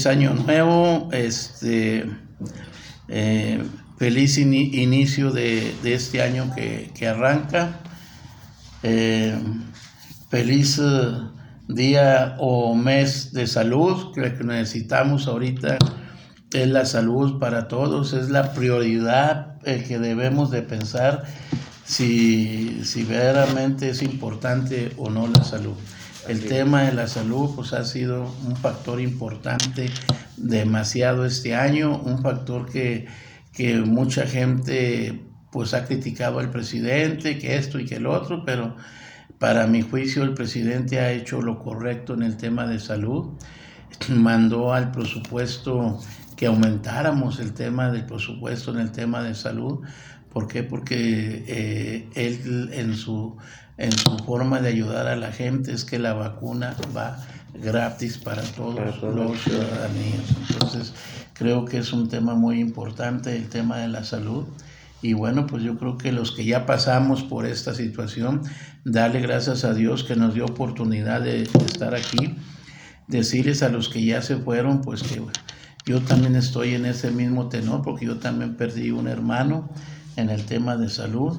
feliz año nuevo, este, eh, feliz inicio de, este año que, arranca, eh, feliz eh, día o mes de salud, que que necesitamos ahorita es la salud para todos, es la prioridad que debemos de pensar si, si verdaderamente es importante o no la salud. El tema de la salud pues ha sido un factor importante demasiado este año, un factor que, mucha gente pues ha criticado al presidente, que esto y que el otro, pero para mi juicio el presidente ha hecho lo correcto en el tema de salud, mandó al presupuesto que aumentáramos el tema del presupuesto en el tema de salud. ¿Por qué? Porque eh, él en su en su forma de ayudar a la gente es que la vacuna va gratis para todos, los ciudadanos. Entonces, creo que es un tema muy importante el tema de la salud. Y bueno, pues yo creo que los que ya pasamos por esta situación, dale gracias a Dios que nos dio oportunidad de, estar aquí. Decirles a los que ya se fueron, pues que yo también estoy en ese mismo tenor, porque yo también perdí un hermano en el tema de salud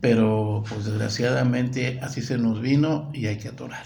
pero pues desgraciadamente así se nos vino y hay que atorar.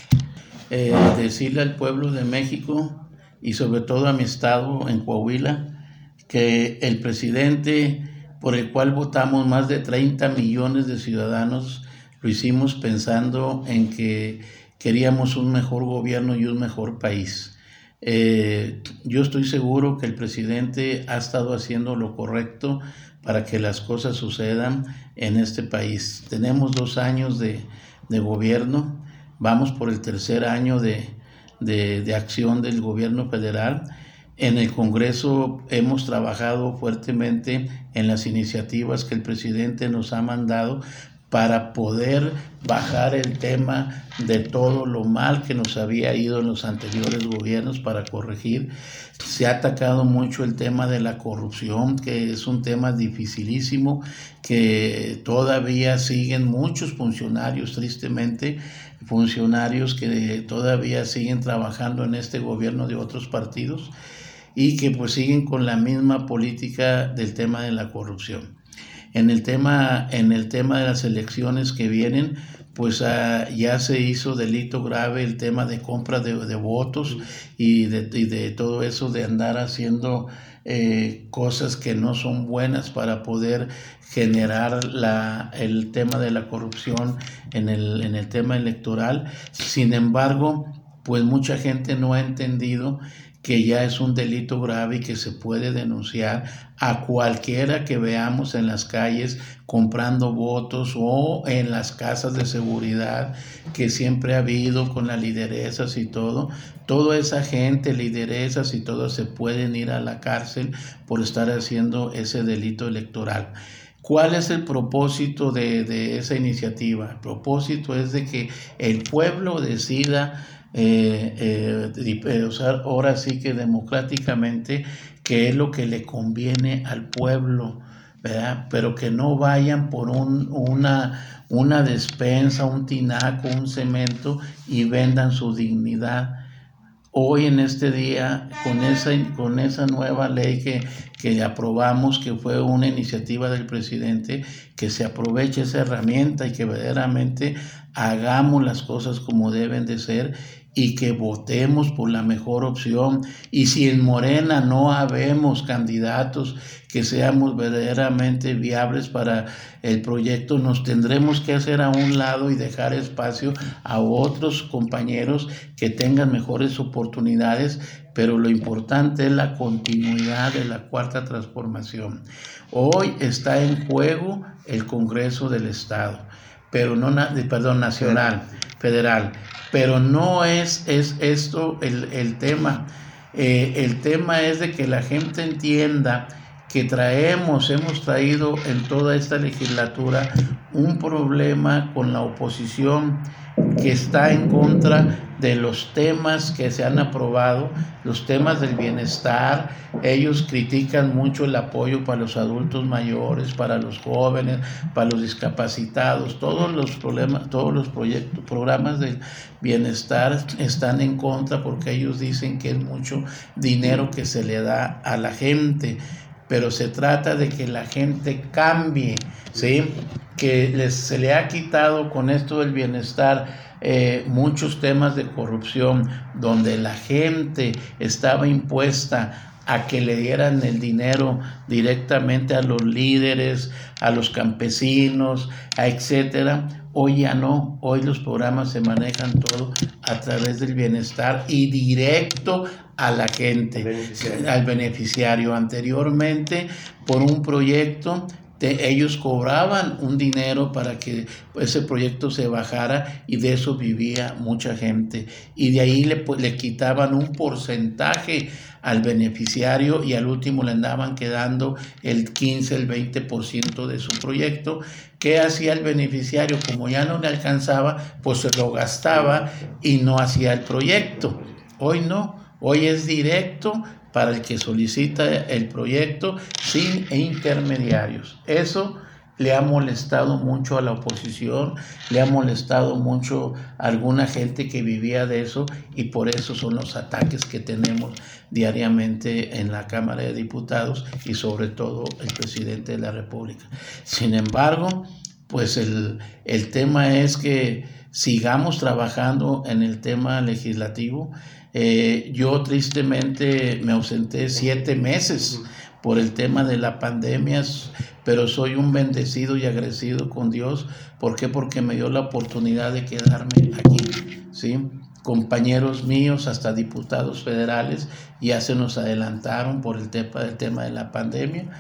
Eh, decirle al pueblo de México y sobre todo a mi estado en Coahuila que el presidente por el cual votamos más de 30 millones de ciudadanos lo hicimos pensando en que queríamos un mejor gobierno y un mejor país. Eh, yo estoy seguro que el presidente ha estado haciendo lo correcto para que las cosas sucedan en este país. Tenemos dos años de, gobierno, vamos por el tercer año de, de, acción del gobierno federal. En el Congreso hemos trabajado fuertemente en las iniciativas que el presidente nos ha mandado para poder bajar el tema de todo lo mal que nos había ido en los anteriores gobiernos para corregir. Se ha atacado mucho el tema de la corrupción, que es un tema dificilísimo, que todavía siguen muchos funcionarios, tristemente, funcionarios que todavía siguen trabajando en este gobierno de otros partidos y que pues siguen con la misma política del tema de la corrupción. En el tema, en el tema de las elecciones que vienen, pues ah, ya se hizo delito grave el tema de compra de, votos y de, todo eso de andar haciendo eh, cosas que no son buenas para poder generar la, el tema de la corrupción en el, en el tema electoral. Sin embargo, pues mucha gente no ha entendido que ya es un delito grave y que se puede denunciar a cualquiera que veamos en las calles comprando votos o en las casas de seguridad que siempre ha habido con las lideresas y todo. Toda esa gente, lideresas y todo se pueden ir a la cárcel por estar haciendo ese delito electoral. ¿Cuál es el propósito de, de esa iniciativa? El propósito es de que el pueblo decida eh, eh, usar ahora sí que democráticamente, que es lo que le conviene al pueblo, ¿verdad? Pero que no vayan por un, una, una despensa, un tinaco, un cemento y vendan su dignidad. Hoy en este día, con esa, con esa nueva ley que, que aprobamos, que fue una iniciativa del presidente, que se aproveche esa herramienta y que verdaderamente hagamos las cosas como deben de ser y que votemos por la mejor opción. Y si en Morena no habemos candidatos que seamos verdaderamente viables para el proyecto, nos tendremos que hacer a un lado y dejar espacio a otros compañeros que tengan mejores oportunidades, pero lo importante es la continuidad de la cuarta transformación. Hoy está en juego el Congreso del Estado, pero no, perdón, nacional, federal pero no es, es esto el, tema. Eh, el tema es de que la gente entienda que traemos, hemos traído en toda esta legislatura un problema con la oposición que está en contra de los temas que se han aprobado, los temas del bienestar. Ellos critican mucho el apoyo para los adultos mayores, para los jóvenes, para los discapacitados. Todos los problemas, todos los proyectos, programas del bienestar están en contra porque ellos dicen que es mucho dinero que se le da a la gente pero se trata de que la gente cambie, ¿sí? Que se le ha quitado con esto del bienestar eh, muchos temas de corrupción donde la gente estaba impuesta a que le dieran el dinero directamente a los líderes, a los campesinos, a etcétera. Hoy ya no, hoy los programas se manejan todo a través del bienestar y directo a la gente, al beneficiario. Anteriormente, por un proyecto, ellos cobraban un dinero para que ese proyecto se bajara y de eso vivía mucha gente. Y de ahí le, le quitaban un porcentaje al beneficiario y al último le andaban quedando el 15, el 20% de su proyecto. ¿Qué hacía el beneficiario? Como ya no le alcanzaba, pues se lo gastaba y no hacía el proyecto. Hoy no, hoy es directo para el que solicita el proyecto sin intermediarios. Eso le ha molestado mucho a la oposición, le ha molestado mucho a alguna gente que vivía de eso y por eso son los ataques que tenemos diariamente en la Cámara de Diputados y sobre todo el presidente de la República. Sin embargo, pues el, el tema es que sigamos trabajando en el tema legislativo. Eh, yo tristemente me ausenté siete meses por el tema de la pandemia, pero soy un bendecido y agradecido con Dios. ¿Por qué? Porque me dio la oportunidad de quedarme aquí, ¿sí? Compañeros míos, hasta diputados federales, ya se nos adelantaron por el tema, el tema de la pandemia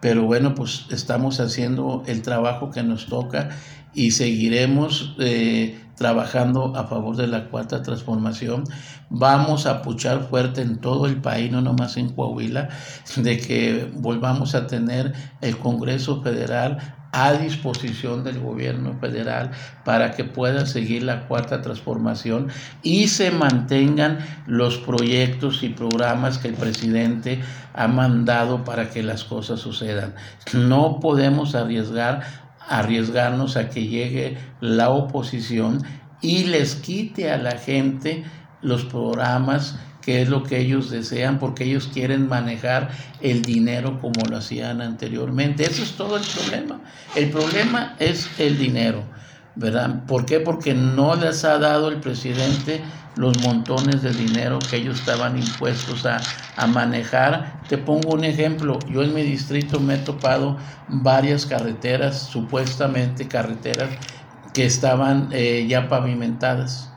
pero bueno, pues estamos haciendo el trabajo que nos toca y seguiremos eh, trabajando a favor de la cuarta transformación. Vamos a puchar fuerte en todo el país, no nomás en Coahuila, de que volvamos a tener el Congreso Federal a disposición del gobierno federal para que pueda seguir la cuarta transformación y se mantengan los proyectos y programas que el presidente ha mandado para que las cosas sucedan. No podemos arriesgar arriesgarnos a que llegue la oposición y les quite a la gente los programas que es lo que ellos desean, porque ellos quieren manejar el dinero como lo hacían anteriormente. Eso es todo el problema. El problema es el dinero, ¿verdad? ¿Por qué? Porque no les ha dado el presidente los montones de dinero que ellos estaban impuestos a, manejar. Te pongo un ejemplo, yo en mi distrito me he topado varias carreteras, supuestamente carreteras, que estaban eh, ya pavimentadas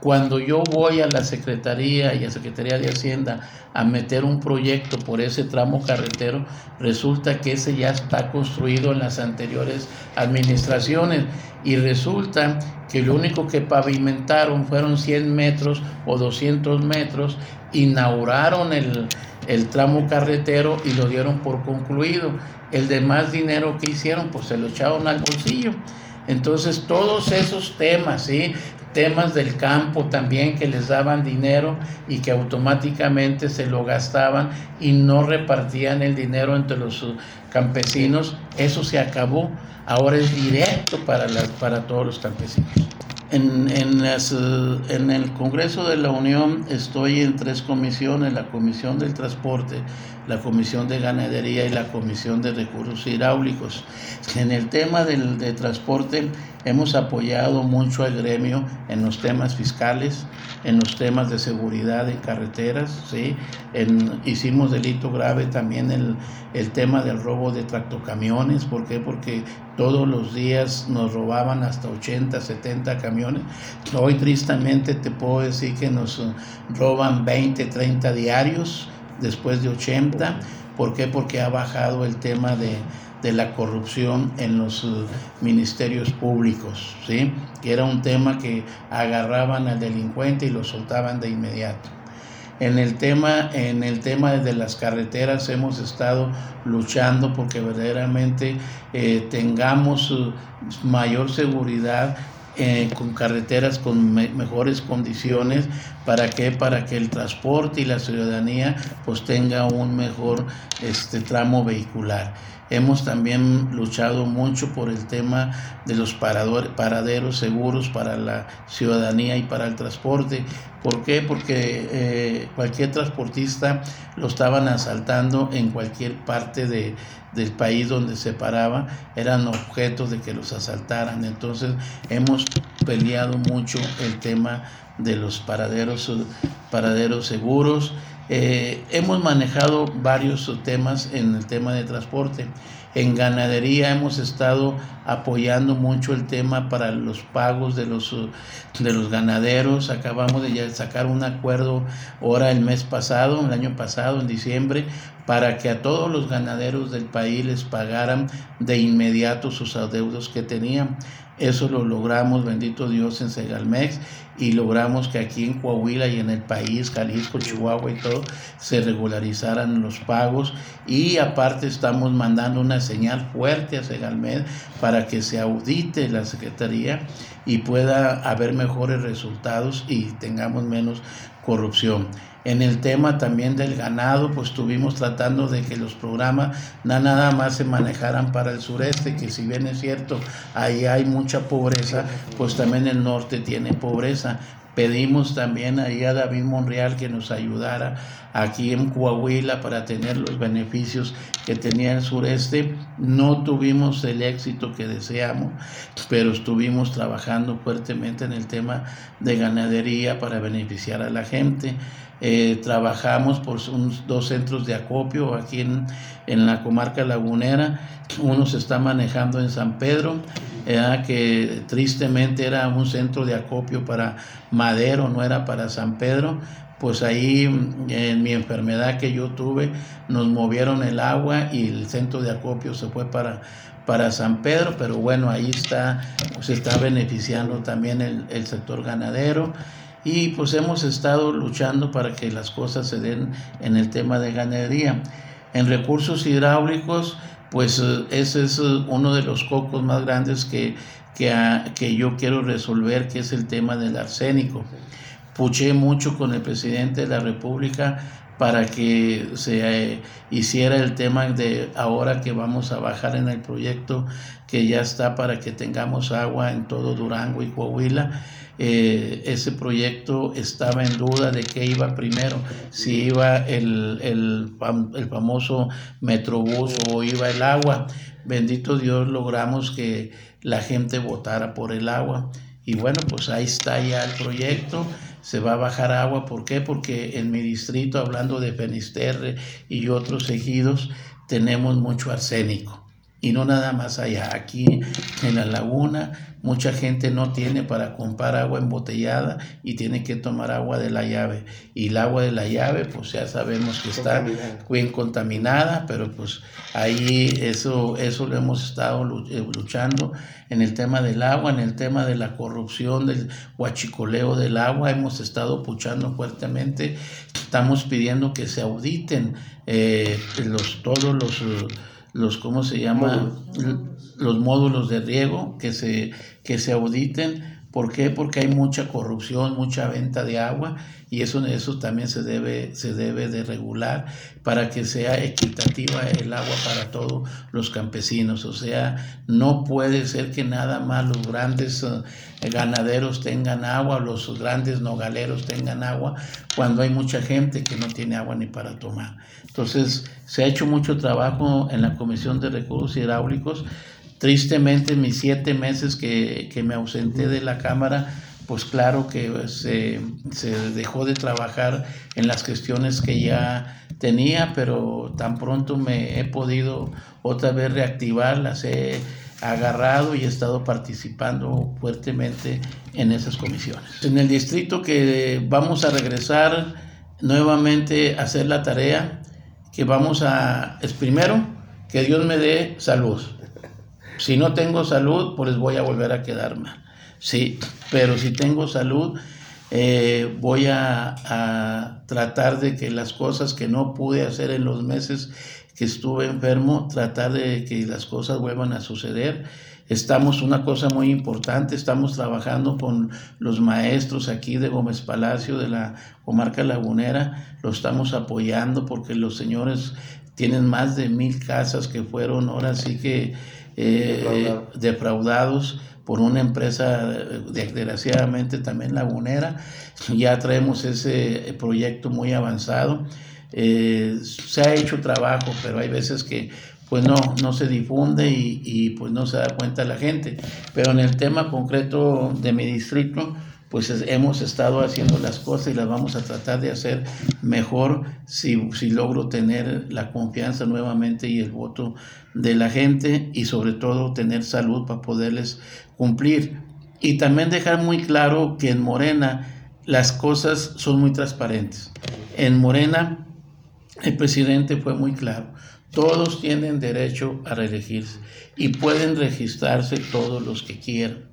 cuando yo voy a la Secretaría y a Secretaría de Hacienda a meter un proyecto por ese tramo carretero, resulta que ese ya está construido en las anteriores administraciones y resulta que lo único que pavimentaron fueron 100 metros o 200 metros, inauguraron el, el tramo carretero y lo dieron por concluido. El demás dinero que hicieron, pues se lo echaron al bolsillo. Entonces, todos esos temas, ¿sí? Temas del campo también que les daban dinero y que automáticamente se lo gastaban y no repartían el dinero entre los campesinos, eso se acabó, ahora es directo para, para todos los campesinos. En, en, en, el Congreso de la Unión estoy en tres comisiones, la Comisión del Transporte, la Comisión de Ganadería y la Comisión de Recursos Hidráulicos. En el tema del de transporte hemos apoyado mucho al gremio en los temas fiscales, en los temas de seguridad en carreteras, ¿sí? En, hicimos delito grave también el, el tema del robo de tractocamiones, ¿por qué? Porque todos los días nos robaban hasta 80, 70 camiones. Hoy tristemente te puedo decir que nos roban 20, 30 diarios después de 80. ¿Por qué? Porque ha bajado el tema de, la corrupción en los uh, ministerios públicos, ¿sí? Que era un tema que agarraban al delincuente y lo soltaban de inmediato. En el tema, en el tema de las carreteras hemos estado luchando porque verdaderamente eh, tengamos uh, mayor seguridad eh, con carreteras con mejores condiciones. ¿Para qué? Para que el transporte y la ciudadanía pues tenga un mejor este, tramo vehicular. Hemos también luchado mucho por el tema de los paraderos seguros para la ciudadanía y para el transporte. ¿Por qué? Porque eh, cualquier transportista lo estaban asaltando en cualquier parte de, del país donde se paraba, eran objetos de que los asaltaran. Entonces hemos peleado mucho el tema de los paraderos, paraderos seguros. Eh, hemos manejado varios temas en el tema de transporte. En ganadería hemos estado apoyando mucho el tema para los pagos de los, de los ganaderos. Acabamos de sacar un acuerdo ahora el mes pasado, el año pasado, en diciembre, para que a todos los ganaderos del país les pagaran de inmediato sus adeudos que tenían. Eso lo logramos, bendito Dios, en Segalmex y logramos que aquí en Coahuila y en el país, Jalisco, Chihuahua y todo, se regularizaran los pagos y aparte estamos mandando una señal fuerte a Segalmex para que se audite la Secretaría y pueda haber mejores resultados y tengamos menos corrupción. En el tema también del ganado, pues estuvimos tratando de que los programas nada más se manejaran para el sureste, que si bien es cierto, ahí hay mucha pobreza, pues también el norte tiene pobreza. Pedimos también ahí a David Monreal que nos ayudara aquí en Coahuila para tener los beneficios que tenía el sureste. No tuvimos el éxito que deseamos, pero estuvimos trabajando fuertemente en el tema de ganadería para beneficiar a la gente. Eh, trabajamos por dos centros de acopio aquí en, la comarca lagunera. Uno se está manejando en San Pedro, que tristemente era un centro de acopio para Madero, no era para San Pedro. Pues ahí en mi enfermedad que yo tuve nos movieron el agua y el centro de acopio se fue para, para San Pedro, pero bueno, ahí está, se está beneficiando también el sector ganadero y pues hemos estado luchando para que las cosas se den en el tema de ganadería. En recursos hidráulicos, pues eh, ese es eh, uno de los cocos más grandes que, que, que yo quiero resolver, que es el tema del arsénico. Puché mucho con el presidente de la República para que se eh, hiciera el tema de ahora que vamos a bajar en el proyecto que ya está para que tengamos agua en todo Durango y Coahuila eh, ese proyecto estaba en duda de qué iba primero, si iba el, el, el famoso Metrobús o iba el agua. Bendito Dios, logramos que la gente votara por el agua. Y bueno, pues ahí está ya el proyecto, se va a bajar agua. ¿Por qué? Porque en mi distrito, hablando de Fenisterre y otros ejidos, tenemos mucho arsénico. Y no nada más allá, aquí en la laguna Mucha gente no tiene para comprar agua embotellada y tiene que tomar agua de la llave. Y el agua de la llave, pues ya sabemos que está bien contaminada, pero pues ahí eso, eso lo hemos estado eh, luchando en el tema del agua, en el tema de la corrupción, del huachicoleo del agua, hemos estado puchando fuertemente. Estamos pidiendo que se auditen eh, los, todos los los ¿cómo se llama? Los módulos de riego que se, que se auditen. ¿Por qué? Porque hay mucha corrupción, mucha venta de agua y eso, eso también se debe, se debe de regular para que sea equitativa el agua para todos los campesinos. O sea, no puede ser que nada más los grandes eh, ganaderos tengan agua, los grandes nogaleros tengan agua, cuando hay mucha gente que no tiene agua ni para tomar. Entonces, se ha hecho mucho trabajo en la Comisión de Recursos Hidráulicos. Tristemente, mis siete meses que, me ausenté de la Cámara, pues claro que se, dejó de trabajar en las gestiones que ya tenía, pero tan pronto me he podido otra vez reactivar, las he agarrado y he estado participando fuertemente en esas comisiones. En el distrito que vamos a regresar nuevamente a hacer la tarea, que vamos a, es primero, que Dios me dé salud. Si no tengo salud, pues voy a volver a quedar mal. Sí, pero si tengo salud, Eh, voy a, a, tratar de que las cosas que no pude hacer en los meses que estuve enfermo, tratar de que las cosas vuelvan a suceder. Estamos, una cosa muy importante, estamos trabajando con los maestros aquí de Gómez Palacio, de la comarca lagunera, lo estamos apoyando porque los señores tienen más de mil casas que fueron ahora sí que eh, defraudados por una empresa desgraciadamente también lagunera. Ya traemos ese proyecto muy avanzado. Eh, se ha hecho trabajo, pero hay veces que pues no, no se difunde y, y, pues no se da cuenta la gente. Pero en el tema concreto de mi distrito, pues hemos estado haciendo las cosas y las vamos a tratar de hacer mejor si, si logro tener la confianza nuevamente y el voto de la gente y sobre todo tener salud para poderles cumplir. Y también dejar muy claro que en Morena las cosas son muy transparentes. En Morena el presidente fue muy claro. Todos tienen derecho a reelegirse y pueden registrarse todos los que quieran.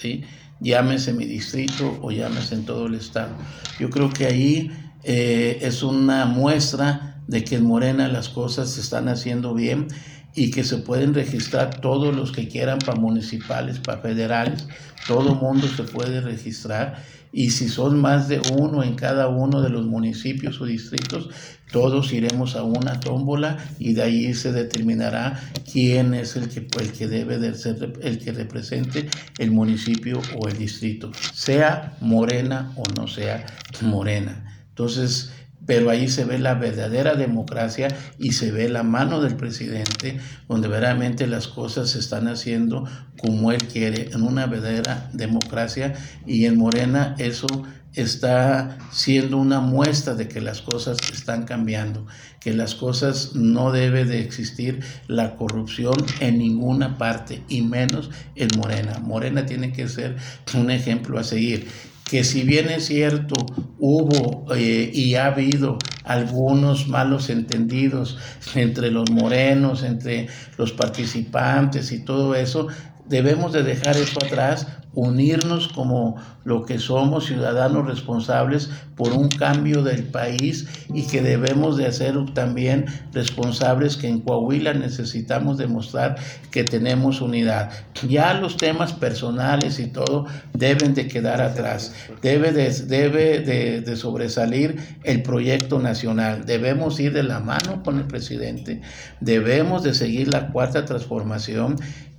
¿Sí? llámese mi distrito o llámese en todo el estado. Yo creo que ahí eh, es una muestra de que en Morena las cosas se están haciendo bien y que se pueden registrar todos los que quieran para municipales, para federales, todo mundo se puede registrar y si son más de uno en cada uno de los municipios o distritos, todos iremos a una tómbola y de ahí se determinará quién es el que, el que debe de ser el que represente el municipio o el distrito, sea morena o no sea morena. Entonces, pero ahí se ve la verdadera democracia y se ve la mano del presidente, donde verdaderamente las cosas se están haciendo como él quiere, en una verdadera democracia, y en Morena eso está siendo una muestra de que las cosas están cambiando, que las cosas no debe de existir la corrupción en ninguna parte y menos en Morena. Morena tiene que ser un ejemplo a seguir que si bien es cierto, hubo eh, y ha habido algunos malos entendidos entre los morenos, entre los participantes y todo eso, debemos de dejar eso atrás unirnos como lo que somos ciudadanos responsables por un cambio del país y que debemos de hacer también responsables que en Coahuila necesitamos demostrar que tenemos unidad. Ya los temas personales y todo deben de quedar atrás, debe de, debe de, de sobresalir el proyecto nacional, debemos ir de la mano con el presidente, debemos de seguir la cuarta transformación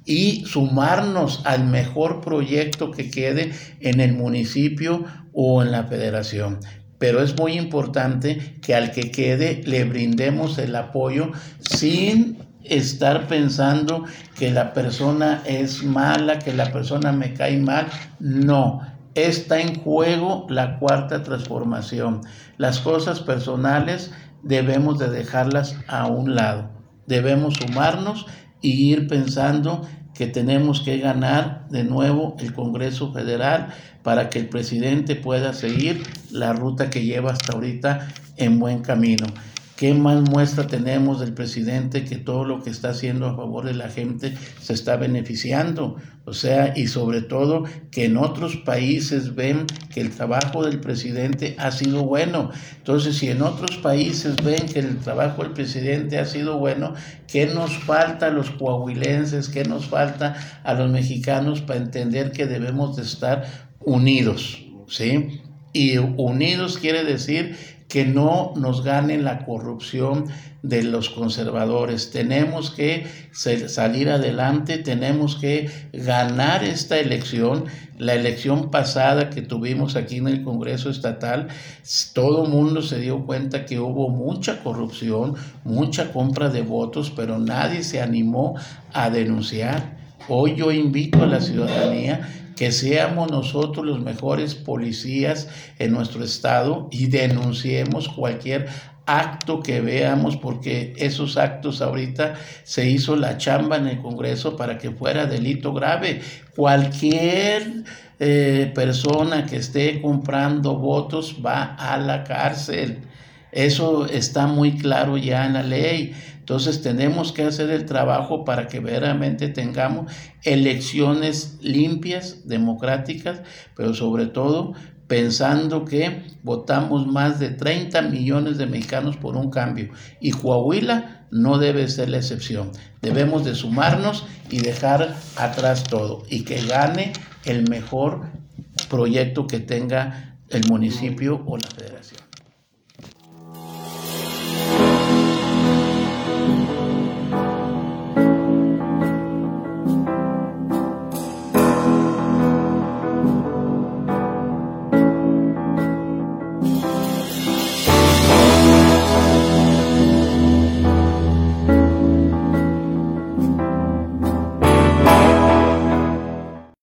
y sumarnos al mejor proyecto que quede en el municipio o en la federación. Pero es muy importante que al que quede le brindemos el apoyo sin estar pensando que la persona es mala, que la persona me cae mal. No, está en juego la cuarta transformación. Las cosas personales debemos de dejarlas a un lado. Debemos sumarnos y ir pensando que tenemos que ganar de nuevo el Congreso Federal para que el presidente pueda seguir la ruta que lleva hasta ahorita en buen camino. ¿Qué más muestra tenemos del presidente que todo lo que está haciendo a favor de la gente se está beneficiando? O sea, y sobre todo que en otros países ven que el trabajo del presidente ha sido bueno. Entonces, si en otros países ven que el trabajo del presidente ha sido bueno, ¿qué nos falta a los coahuilenses? ¿Qué nos falta a los mexicanos para entender que debemos de estar unidos? ¿Sí? Y unidos quiere decir que no nos gane la corrupción de los conservadores. Tenemos que salir adelante, tenemos que ganar esta elección. La elección pasada que tuvimos aquí en el Congreso Estatal, todo el mundo se dio cuenta que hubo mucha corrupción, mucha compra de votos, pero nadie se animó a denunciar. Hoy yo invito a la ciudadanía que seamos nosotros los mejores policías en nuestro estado y denunciemos cualquier acto que veamos, porque esos actos ahorita se hizo la chamba en el Congreso para que fuera delito grave. Cualquier eh, persona que esté comprando votos va a la cárcel. Eso está muy claro ya en la ley. Entonces tenemos que hacer el trabajo para que verdaderamente tengamos elecciones limpias, democráticas, pero sobre todo pensando que votamos más de 30 millones de mexicanos por un cambio y Coahuila no debe ser la excepción. Debemos de sumarnos y dejar atrás todo y que gane el mejor proyecto que tenga el municipio o la federación.